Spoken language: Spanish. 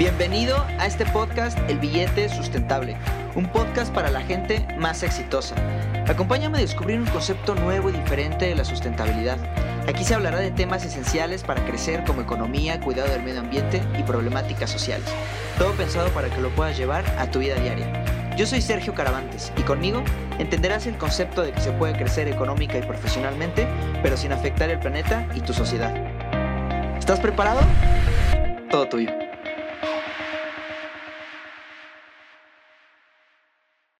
Bienvenido a este podcast El Billete Sustentable, un podcast para la gente más exitosa. Acompáñame a descubrir un concepto nuevo y diferente de la sustentabilidad. Aquí se hablará de temas esenciales para crecer como economía, cuidado del medio ambiente y problemáticas sociales. Todo pensado para que lo puedas llevar a tu vida diaria. Yo soy Sergio Caravantes y conmigo entenderás el concepto de que se puede crecer económica y profesionalmente, pero sin afectar el planeta y tu sociedad. ¿Estás preparado? Todo tuyo.